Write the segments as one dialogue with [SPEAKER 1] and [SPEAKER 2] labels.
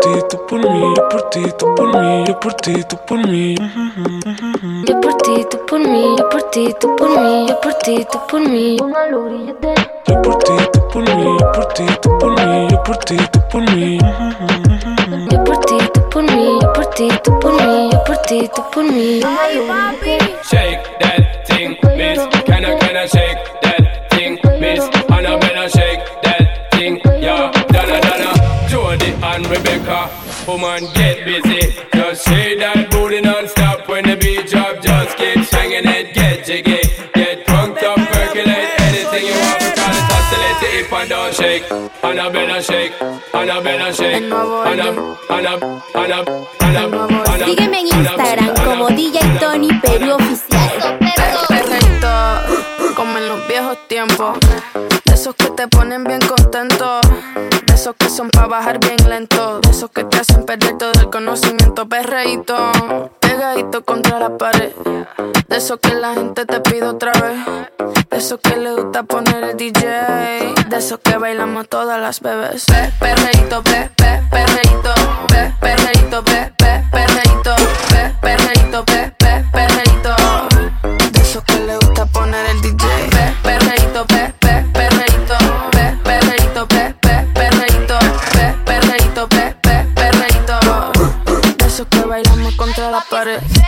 [SPEAKER 1] ti, tú por mí, yo por ti, tú por mí, yo por ti, tú por mí.
[SPEAKER 2] Yo por ti, tú por mí, yo por ti, tú por mí, yo por ti, tú por mí.
[SPEAKER 1] Yo por ti, tú por mí, yo por ti, tú por mí, yo por ti, tú por mí.
[SPEAKER 2] Yo por ti, tú por mí, yo por ti, tú por mí, yo por ti, tú por mí.
[SPEAKER 3] Shake that thing, miss. Can I, can I shake that Jody and Rebecca. Woman, get busy. Just shake that booty non-stop when the beat drop. Just keep swinging it, get jiggy. Get drunk up, percolate anything you want. Because it's oscillate it if and don't shake. Annabella, shake. Annabella, shake. Annab, Annab, Annab, Annab, Annab.
[SPEAKER 4] Sígueme en Instagram como DJ Tony Perú Oficial.
[SPEAKER 5] Perreíto, como en los viejos tiempos. Te ponen bien contento. De esos que son pa' bajar bien lento. De esos que te hacen perder todo el conocimiento. Perreíto, pegadito contra la pared. De esos que la gente te pide otra vez. De esos que le gusta poner el DJ. De esos que bailamos todas las bebés. Pe, perreíto, pe, pe, perreíto, pe, perreíto, pe, pe, perreíto, bailamos contra la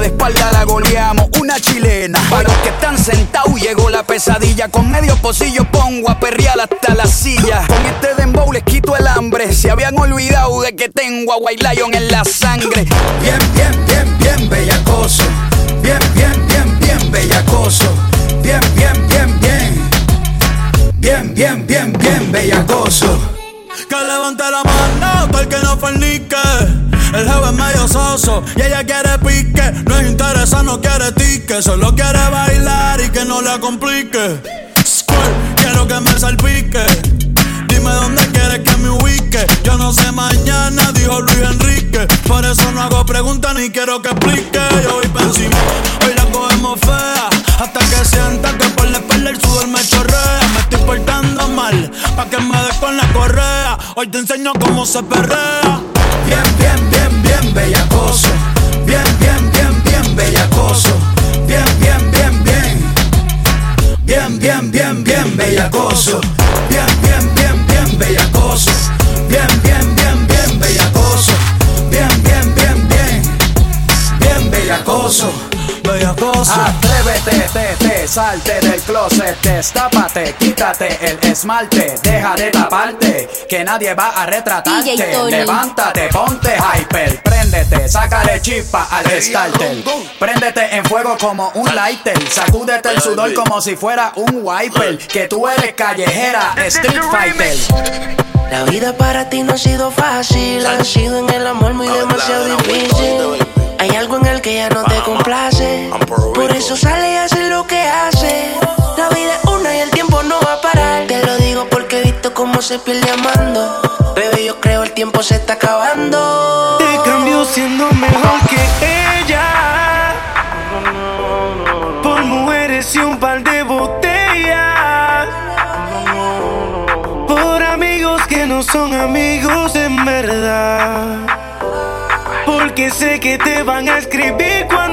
[SPEAKER 6] De espalda la goleamos, una chilena. Para los que están sentados llegó la pesadilla. Con medio pocillo pongo a perrear hasta la silla. Con este dembow les quito el hambre. Se habían olvidado de que tengo a White Lion en la sangre. Bien, bien, bien, bien, bellacoso. Bien, bien, bien, bien, bellacoso. Bien, bien, bien, bien. Bien, bien, bien, bien, bellacoso.
[SPEAKER 7] Que levante la mano, todo el que no fornique. El jefe es medio soso y ella quiere pique. No es interesa, no quiere tique. Solo quiere bailar y que no la complique. Quiero que me salpique. Dime dónde quieres que me ubique. Yo no sé mañana, dijo Luis Enrique. Por eso no hago preguntas ni quiero que explique. Yo voy hoy la cogemos fea. Hasta que sienta que por la espalda el sudor me chorrea. Me estoy portando pa' que me des con la correa. Hoy te enseño cómo se perrea.
[SPEAKER 6] Bien, bien, bien, bien, bellacoso. Bien, bien, bien, bien, bellacoso. Bien, bien, bien, bien. Bien, bien, bien, bien, bellacoso. Atrévete, te, te, salte del closet, destápate, quítate el esmalte, deja de taparte, que nadie va a retratarte. Levántate, ponte hyper, préndete, sácale chispa al starter. Préndete en fuego como un lighter, sacúdete el sudor como si fuera un wiper, que tú eres callejera, street fighter.
[SPEAKER 8] La vida para ti no ha sido fácil, ha sido en el amor muy demasiado difícil. Hay algo en el que ya no te complace, por eso sale y hace lo que hace. La vida es una y el tiempo no va a parar. Te lo digo porque he visto cómo se pierde amando. Bebé, yo creo el tiempo se está acabando.
[SPEAKER 1] Te cambio siendo mejor que ella. Por mujeres y un Sé que te van a escribir cuando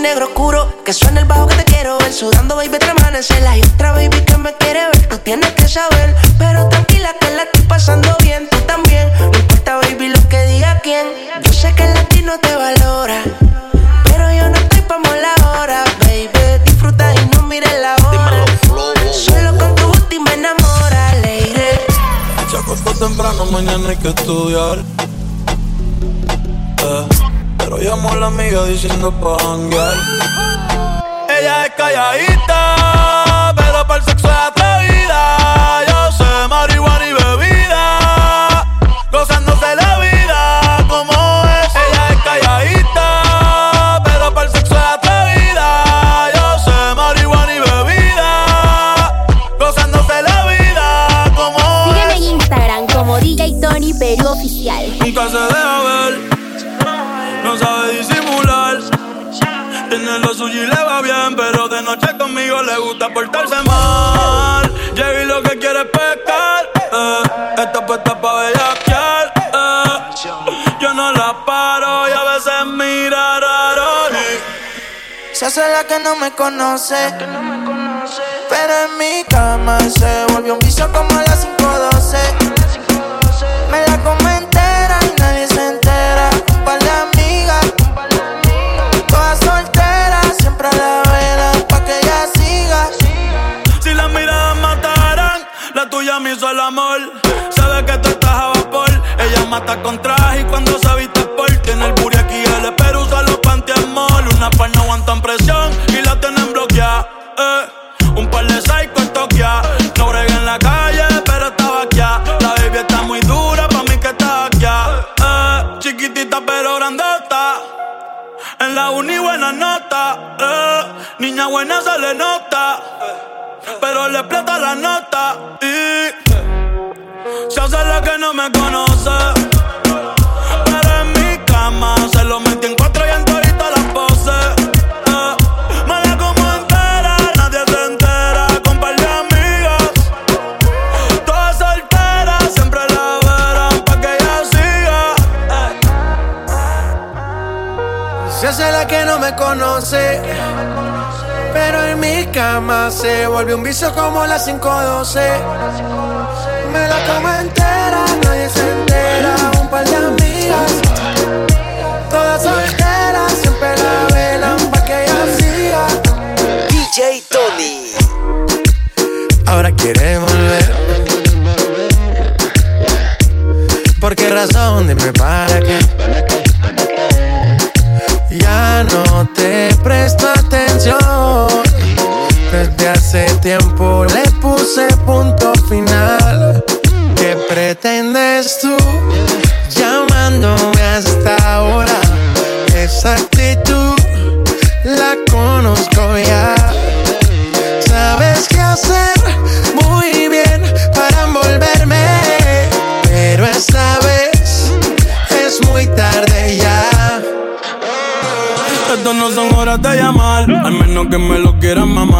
[SPEAKER 8] negro oscuro. Que suena el bajo que te quiero ver. Sudando, baby, te amanecerla. Y otra baby que me quiere ver. Tú tienes que saber. Pero tranquila que la estoy pasando bien. Tú también. No importa, baby, lo que diga quién. Yo sé que el latino te valora. Pero yo no estoy pa' la hora, baby. Disfruta y no mires la hora. Solo con tu última enamora, lady.
[SPEAKER 7] Acostó temprano, mañana hay que estudiar. Eh, llamó a la amiga diciendo pa'. Ella es calladita, pero para el sexo es atrevida. Yo sé marihuana y bebida, gozándose la vida como es. Ella es calladita, pero para el sexo es atrevida. Yo sé marihuana y bebida, gozándose la vida como
[SPEAKER 4] Sígueme en Instagram como DJ Tony Perú Oficial.
[SPEAKER 7] Nunca se deja ver, Tiene lo suyo y le va bien, pero de noche conmigo le gusta portarse mal. Llegué lo que quiere es pescar. Eh. Esta puesta pa' bellaquear. Eh. Yo no la paro y a veces mira raro. y
[SPEAKER 9] Se hace la que no me conoce. Pero en mi cama se volvió un vicio como a las 5.12.
[SPEAKER 7] buena se le nota pero le explota la nota y se hace la que no me conoce. Pero en mi cama se lo metí en cuatro y en todita las poses. Eh, me la como entera, nadie se entera, con par de amigas. Todas solteras, siempre la verán pa' que ella siga.
[SPEAKER 9] Se hace la que no me conoce. Pero en mi cama se volvió un vicio como las 5.12. Me la como entera, nadie se entera. Un par de amigas, todas solteras, siempre la velan pa' que ella siga.
[SPEAKER 10] DJ Tony.
[SPEAKER 9] Ahora quiere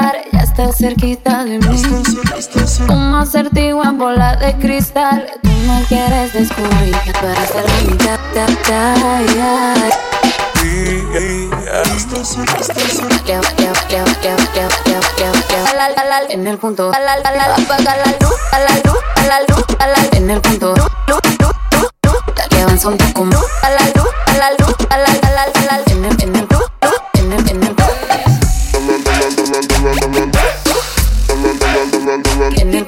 [SPEAKER 2] encontrar. Ya estás cerquita de mí. Como acertijo en bola de cristal. Tú me quieres descubrir. Para estar a mi ta, ta, ta, ya. En el punto, apaga la luz, a la luz, a la luz, a la en el punto, dale avanza un poco a la luz, a la luz, a la, la, a la, el, en el, en el, en el, en el, de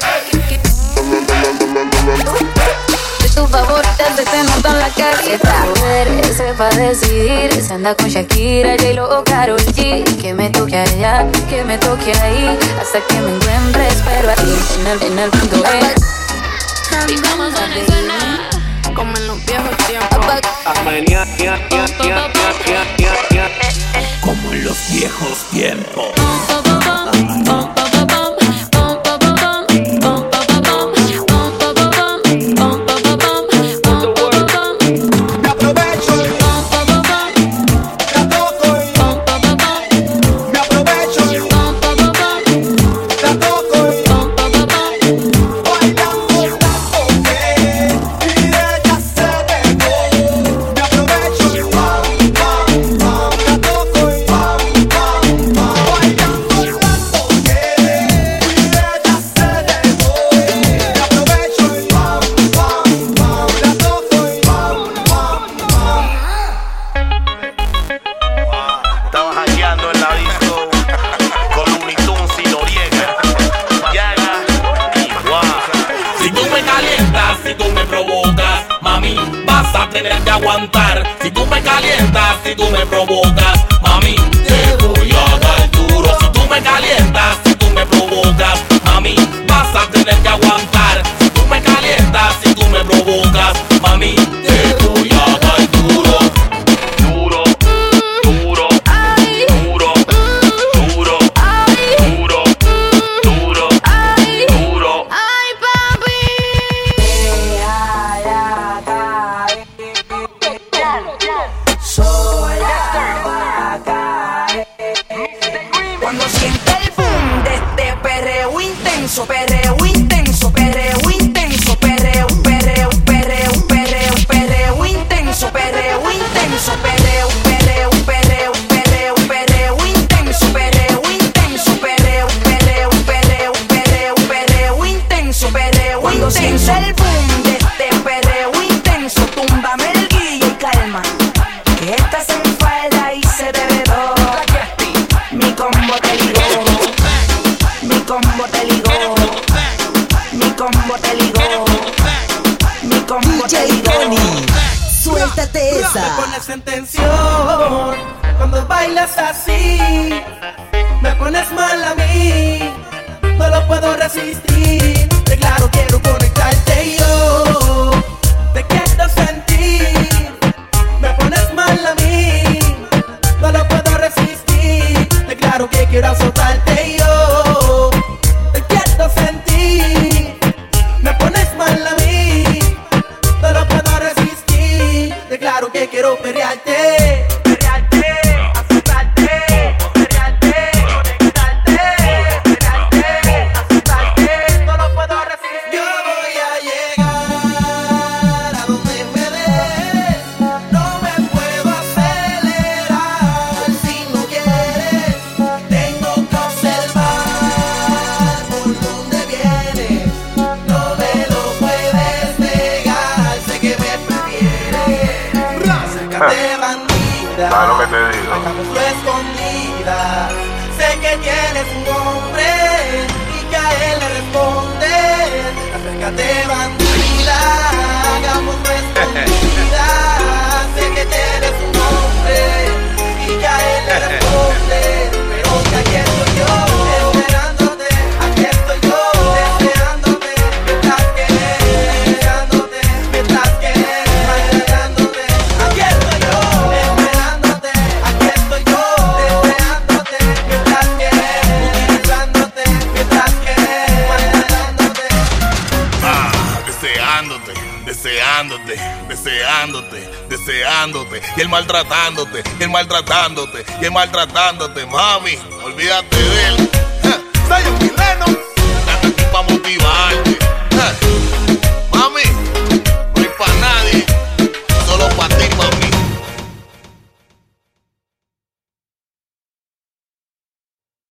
[SPEAKER 2] tu favor te en la calle Mujer, se va a decidir. Se anda con Shakira, J-Lo o Karol G. Que me toque allá, que me toque ahí. Hasta que me encuentres Pero aquí en el, en el punto E
[SPEAKER 11] Y vamos a escena Como en los viejos tiempos.
[SPEAKER 12] Como en los viejos tiempos. Tener que aguantar. Si tú me calientas, si tú me provocas, mami,
[SPEAKER 13] intenso, perreo intenso, perreo intenso,
[SPEAKER 14] Me pones en tensión cuando bailas así. Me pones mal a mí, no lo puedo resistir. De claro quiero conectarte yo
[SPEAKER 15] ¿Sabes lo que te digo?
[SPEAKER 12] Deseándote, deseándote, deseándote, y él maltratándote, y él maltratándote, y él maltratándote, mami, olvídate de él. Soy un chileno, están aquí para motivarte. Ja,